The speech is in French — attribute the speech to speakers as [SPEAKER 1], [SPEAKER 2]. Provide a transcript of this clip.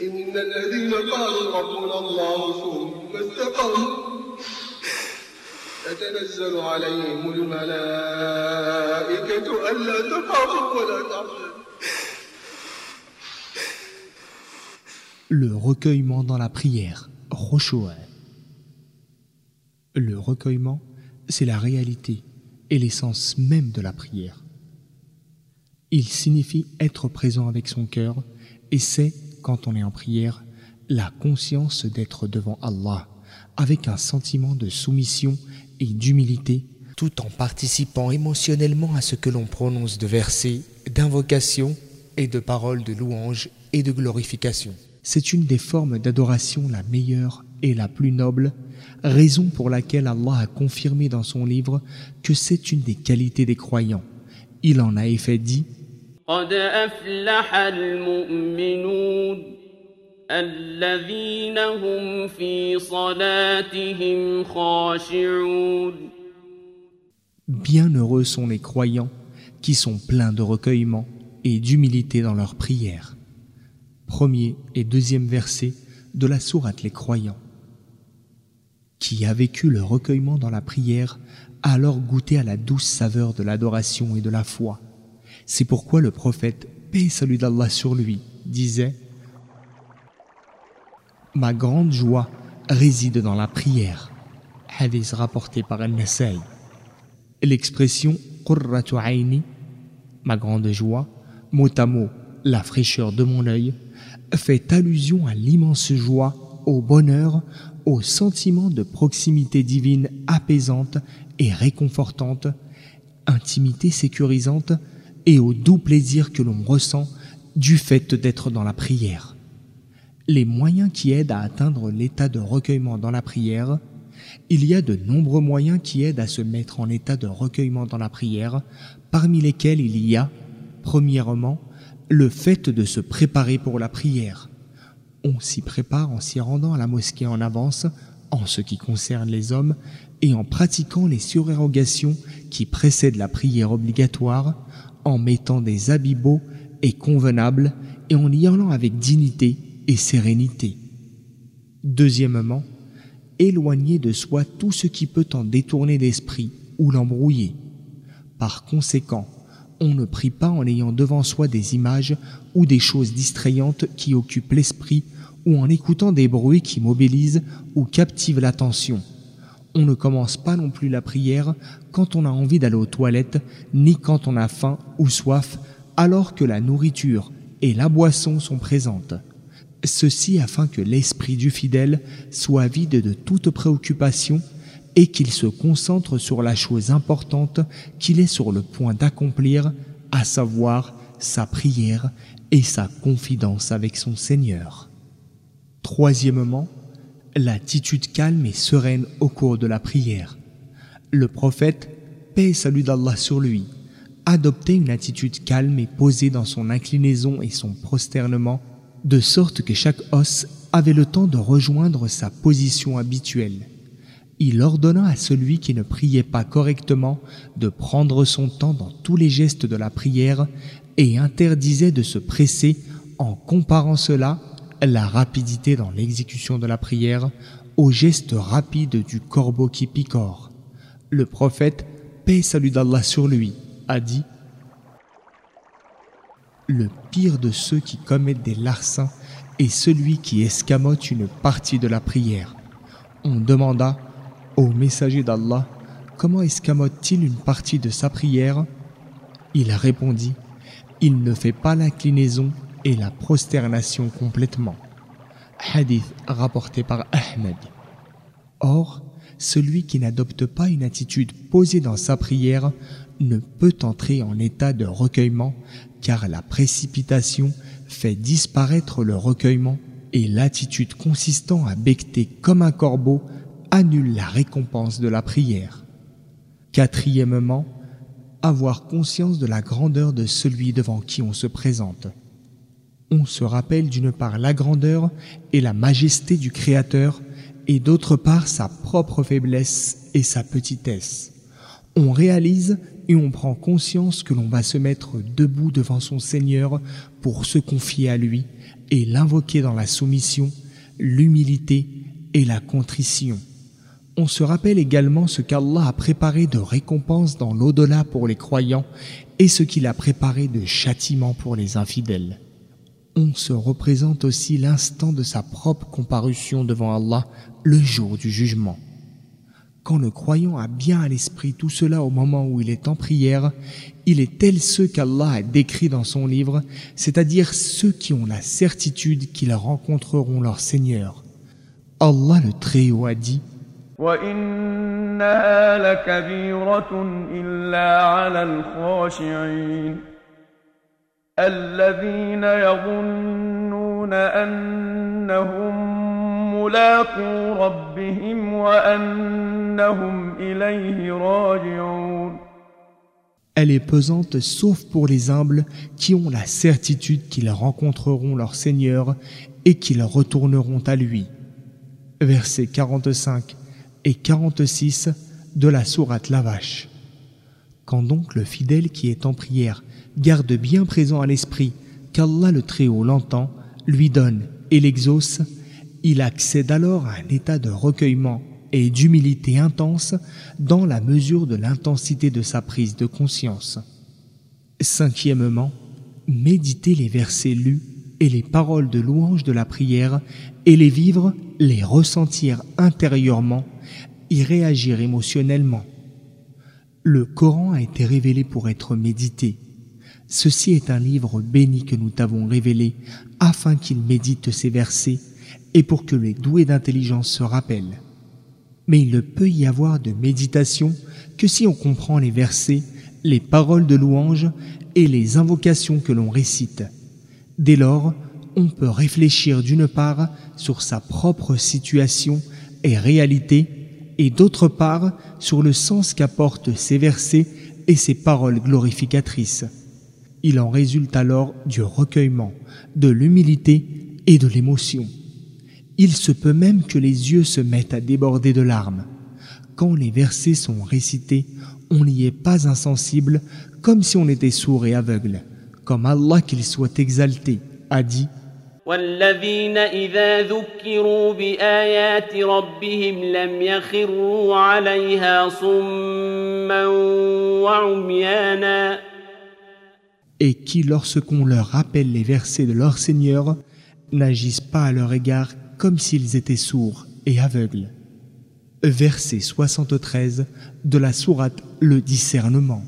[SPEAKER 1] إن الذين قالوا ربنا الله ثم استقاموا تتنزل عليهم الملائكة ألا تخافوا ولا تحزنوا
[SPEAKER 2] Le recueillement dans la prière, Khushu'a. Le recueillement, c'est la réalité et l'essence même de la prière. Il signifie être présent avec son cœur et c'est, quand on est en prière, la conscience d'être devant Allah avec un sentiment de soumission et d'humilité tout en participant émotionnellement à ce que l'on prononce de versets, d'invocations et de paroles de louange et de glorification. C'est une des formes d'adoration la meilleure et la plus noble, raison pour laquelle Allah a confirmé dans son livre que c'est une des qualités des croyants. Il en a effet dit
[SPEAKER 3] قد أفلح المؤمنون الذين هم في صلاتهم خاشعون
[SPEAKER 2] Bienheureux sont les croyants qui sont pleins de recueillement et d'humilité dans leur prière. Premier et deuxième verset de la sourate Les Croyants. Qui a vécu le recueillement dans la prière a alors goûté à la douce saveur de l'adoration et de la foi. C'est pourquoi le prophète, paix et salut d'Allah sur lui, disait Ma grande joie réside dans la prière. Hadith rapporté par Al-Nasai. L'expression Qurratu Aini, ma grande joie, mot à mot, la fraîcheur de mon œil, fait allusion à l'immense joie, au bonheur, au sentiment de proximité divine apaisante et réconfortante, intimité sécurisante et au doux plaisir que l'on ressent du fait d'être dans la prière. Les moyens qui aident à atteindre l'état de recueillement dans la prière, il y a de nombreux moyens qui aident à se mettre en état de recueillement dans la prière, parmi lesquels il y a, premièrement, le fait de se préparer pour la prière. On s'y prépare en s'y rendant à la mosquée en avance, en ce qui concerne les hommes, et en pratiquant les surérogations qui précèdent la prière obligatoire, en mettant des habits beaux et convenables et en y allant avec dignité et sérénité. Deuxièmement, éloigner de soi tout ce qui peut en détourner l'esprit ou l'embrouiller. Par conséquent, on ne prie pas en ayant devant soi des images ou des choses distrayantes qui occupent l'esprit ou en écoutant des bruits qui mobilisent ou captivent l'attention. On ne commence pas non plus la prière quand on a envie d'aller aux toilettes, ni quand on a faim ou soif, alors que la nourriture et la boisson sont présentes. Ceci afin que l'esprit du fidèle soit vide de toute préoccupation et qu'il se concentre sur la chose importante qu'il est sur le point d'accomplir, à savoir sa prière et sa confidence avec son Seigneur. Troisièmement, l'attitude calme et sereine au cours de la prière. Le prophète, paix et salut d'Allah sur lui, adoptait une attitude calme et posée dans son inclinaison et son prosternement, de sorte que chaque os avait le temps de rejoindre sa position habituelle. Il ordonna à celui qui ne priait pas correctement de prendre son temps dans tous les gestes de la prière et interdisait de se presser en comparant cela, la rapidité dans l'exécution de la prière, au geste rapide du corbeau qui picore. Le prophète, paix salut d'Allah sur lui, a dit Le pire de ceux qui commettent des larcins est celui qui escamote une partie de la prière. On demanda Ô messager d'Allah, comment escamote-t-il une partie de sa prière? Il répondit Il ne fait pas l'inclinaison et la prosternation complètement. Hadith rapporté par Ahmed. Or, celui qui n'adopte pas une attitude posée dans sa prière ne peut entrer en état de recueillement car la précipitation fait disparaître le recueillement et l'attitude consistant à becter comme un corbeau annule la récompense de la prière. Quatrièmement, avoir conscience de la grandeur de celui devant qui on se présente. On se rappelle d'une part la grandeur et la majesté du Créateur et d'autre part sa propre faiblesse et sa petitesse. On réalise et on prend conscience que l'on va se mettre debout devant son Seigneur pour se confier à lui et l'invoquer dans la soumission, l'humilité et la contrition. On se rappelle également ce qu'Allah a préparé de récompense dans l'au-delà pour les croyants et ce qu'il a préparé de châtiment pour les infidèles. On se représente aussi l'instant de sa propre comparution devant Allah le jour du jugement. Quand le croyant a bien à l'esprit tout cela au moment où il est en prière, il est tel ceux qu'Allah a décrits dans son livre, c'est-à-dire ceux qui ont la certitude qu'ils rencontreront leur Seigneur. Allah le Très-Haut a dit elle est pesante sauf pour les humbles qui ont la certitude qu'ils rencontreront leur Seigneur et qu'ils retourneront à lui. Versets 45 et 46 de la sourate La Vache. Quand donc le fidèle qui est en prière garde bien présent à l'esprit qu'Allah le Très-Haut l'entend, lui donne et l'exauce, il accède alors à un état de recueillement et d'humilité intense dans la mesure de l'intensité de sa prise de conscience. Cinquièmement, méditer les versets lus et les paroles de louange de la prière et les vivre, les ressentir intérieurement, y réagir émotionnellement. Le Coran a été révélé pour être médité. Ceci est un livre béni que nous t'avons révélé afin qu'il médite ces versets et pour que les doués d'intelligence se rappellent. Mais il ne peut y avoir de méditation que si on comprend les versets, les paroles de louange et les invocations que l'on récite. Dès lors, on peut réfléchir d'une part sur sa propre situation et réalité et d'autre part sur le sens qu'apportent ces versets et ces paroles glorificatrices. Il en résulte alors du recueillement, de l'humilité et de l'émotion. Il se peut même que les yeux se mettent à déborder de larmes. Quand les versets sont récités, on n'y est pas insensible comme si on était sourd et aveugle. Comme Allah qu'il soit exalté a dit et qui, lorsqu'on leur rappelle les versets de leur Seigneur, n'agissent pas à leur égard comme s'ils étaient sourds et aveugles. Verset 73 de la sourate Le discernement.